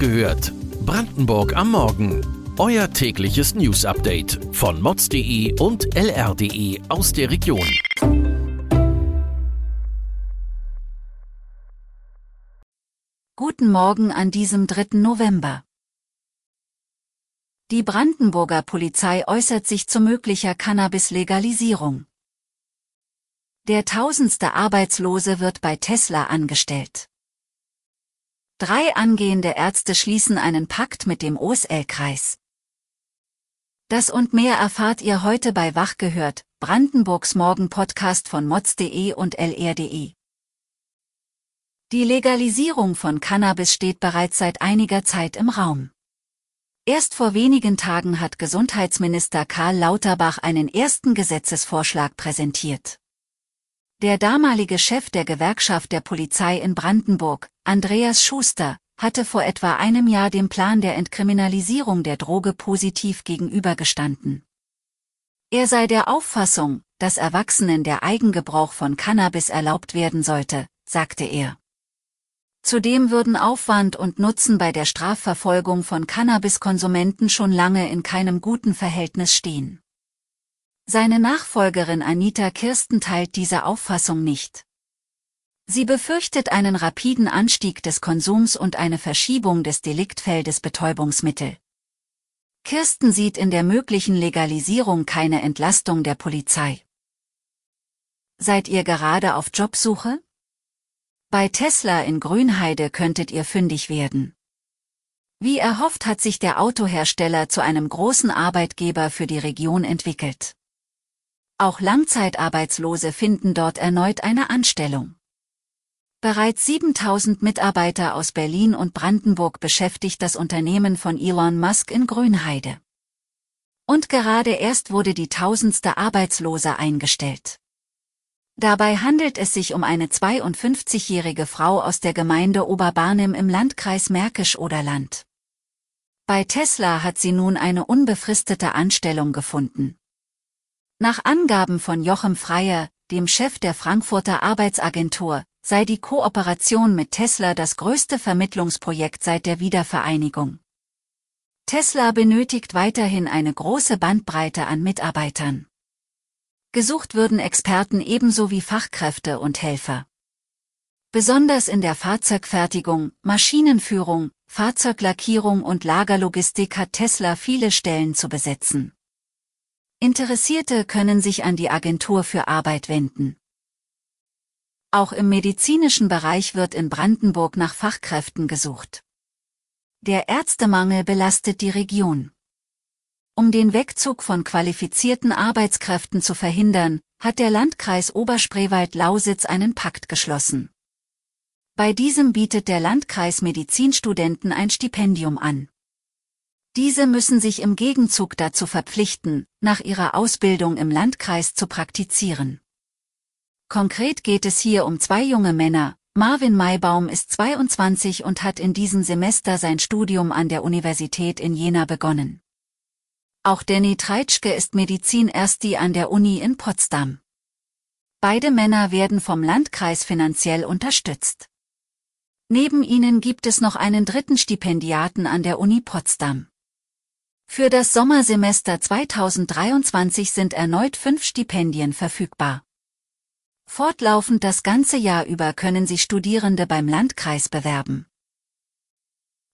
gehört. Brandenburg am Morgen. Euer tägliches News-Update von mods.de und lr.de aus der Region. Guten Morgen an diesem 3. November. Die Brandenburger Polizei äußert sich zu möglicher Cannabis-Legalisierung. Der tausendste Arbeitslose wird bei Tesla angestellt. Drei angehende Ärzte schließen einen Pakt mit dem OSL-Kreis. Das und mehr erfahrt ihr heute bei Wach gehört, Brandenburgs Morgen-Podcast von mods.de und lr.de. Die Legalisierung von Cannabis steht bereits seit einiger Zeit im Raum. Erst vor wenigen Tagen hat Gesundheitsminister Karl Lauterbach einen ersten Gesetzesvorschlag präsentiert. Der damalige Chef der Gewerkschaft der Polizei in Brandenburg, Andreas Schuster, hatte vor etwa einem Jahr dem Plan der Entkriminalisierung der Droge positiv gegenübergestanden. Er sei der Auffassung, dass Erwachsenen der Eigengebrauch von Cannabis erlaubt werden sollte, sagte er. Zudem würden Aufwand und Nutzen bei der Strafverfolgung von Cannabiskonsumenten schon lange in keinem guten Verhältnis stehen. Seine Nachfolgerin Anita Kirsten teilt diese Auffassung nicht. Sie befürchtet einen rapiden Anstieg des Konsums und eine Verschiebung des Deliktfeldes Betäubungsmittel. Kirsten sieht in der möglichen Legalisierung keine Entlastung der Polizei. Seid ihr gerade auf Jobsuche? Bei Tesla in Grünheide könntet ihr fündig werden. Wie erhofft hat sich der Autohersteller zu einem großen Arbeitgeber für die Region entwickelt. Auch Langzeitarbeitslose finden dort erneut eine Anstellung. Bereits 7000 Mitarbeiter aus Berlin und Brandenburg beschäftigt das Unternehmen von Elon Musk in Grünheide. Und gerade erst wurde die tausendste Arbeitslose eingestellt. Dabei handelt es sich um eine 52-jährige Frau aus der Gemeinde Oberbarnim im Landkreis Märkisch-Oderland. Bei Tesla hat sie nun eine unbefristete Anstellung gefunden. Nach Angaben von Jochem Freier, dem Chef der Frankfurter Arbeitsagentur, sei die Kooperation mit Tesla das größte Vermittlungsprojekt seit der Wiedervereinigung. Tesla benötigt weiterhin eine große Bandbreite an Mitarbeitern. Gesucht würden Experten ebenso wie Fachkräfte und Helfer. Besonders in der Fahrzeugfertigung, Maschinenführung, Fahrzeuglackierung und Lagerlogistik hat Tesla viele Stellen zu besetzen. Interessierte können sich an die Agentur für Arbeit wenden. Auch im medizinischen Bereich wird in Brandenburg nach Fachkräften gesucht. Der Ärztemangel belastet die Region. Um den Wegzug von qualifizierten Arbeitskräften zu verhindern, hat der Landkreis Oberspreewald-Lausitz einen Pakt geschlossen. Bei diesem bietet der Landkreis Medizinstudenten ein Stipendium an. Diese müssen sich im Gegenzug dazu verpflichten, nach ihrer Ausbildung im Landkreis zu praktizieren. Konkret geht es hier um zwei junge Männer. Marvin Maibaum ist 22 und hat in diesem Semester sein Studium an der Universität in Jena begonnen. Auch Danny Treitschke ist Medizin-Ersti an der Uni in Potsdam. Beide Männer werden vom Landkreis finanziell unterstützt. Neben ihnen gibt es noch einen dritten Stipendiaten an der Uni Potsdam. Für das Sommersemester 2023 sind erneut fünf Stipendien verfügbar. Fortlaufend das ganze Jahr über können sich Studierende beim Landkreis bewerben.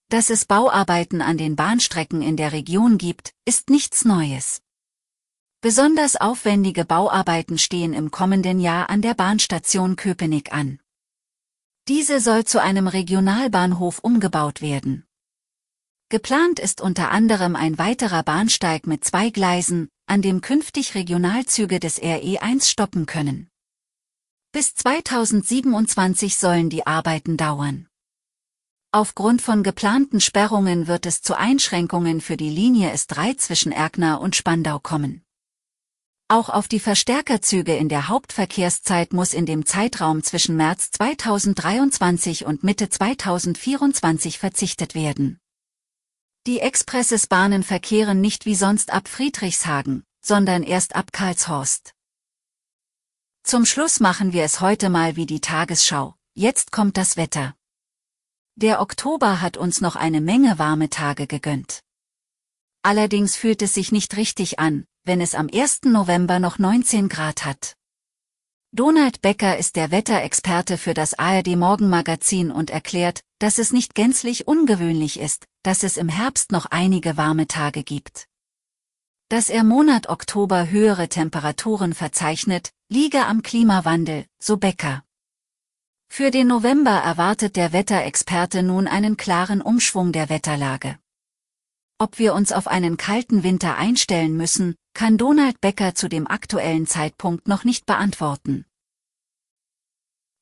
Dass es Bauarbeiten an den Bahnstrecken in der Region gibt, ist nichts Neues. Besonders aufwendige Bauarbeiten stehen im kommenden Jahr an der Bahnstation Köpenick an. Diese soll zu einem Regionalbahnhof umgebaut werden. Geplant ist unter anderem ein weiterer Bahnsteig mit zwei Gleisen, an dem künftig Regionalzüge des RE1 stoppen können. Bis 2027 sollen die Arbeiten dauern. Aufgrund von geplanten Sperrungen wird es zu Einschränkungen für die Linie S3 zwischen Erkner und Spandau kommen. Auch auf die Verstärkerzüge in der Hauptverkehrszeit muss in dem Zeitraum zwischen März 2023 und Mitte 2024 verzichtet werden. Die Expressesbahnen verkehren nicht wie sonst ab Friedrichshagen, sondern erst ab Karlshorst. Zum Schluss machen wir es heute mal wie die Tagesschau. Jetzt kommt das Wetter. Der Oktober hat uns noch eine Menge warme Tage gegönnt. Allerdings fühlt es sich nicht richtig an, wenn es am 1. November noch 19 Grad hat. Donald Becker ist der Wetterexperte für das ARD Morgenmagazin und erklärt, dass es nicht gänzlich ungewöhnlich ist, dass es im Herbst noch einige warme Tage gibt. Dass er Monat Oktober höhere Temperaturen verzeichnet, liege am Klimawandel, so Becker. Für den November erwartet der Wetterexperte nun einen klaren Umschwung der Wetterlage. Ob wir uns auf einen kalten Winter einstellen müssen, kann Donald Becker zu dem aktuellen Zeitpunkt noch nicht beantworten.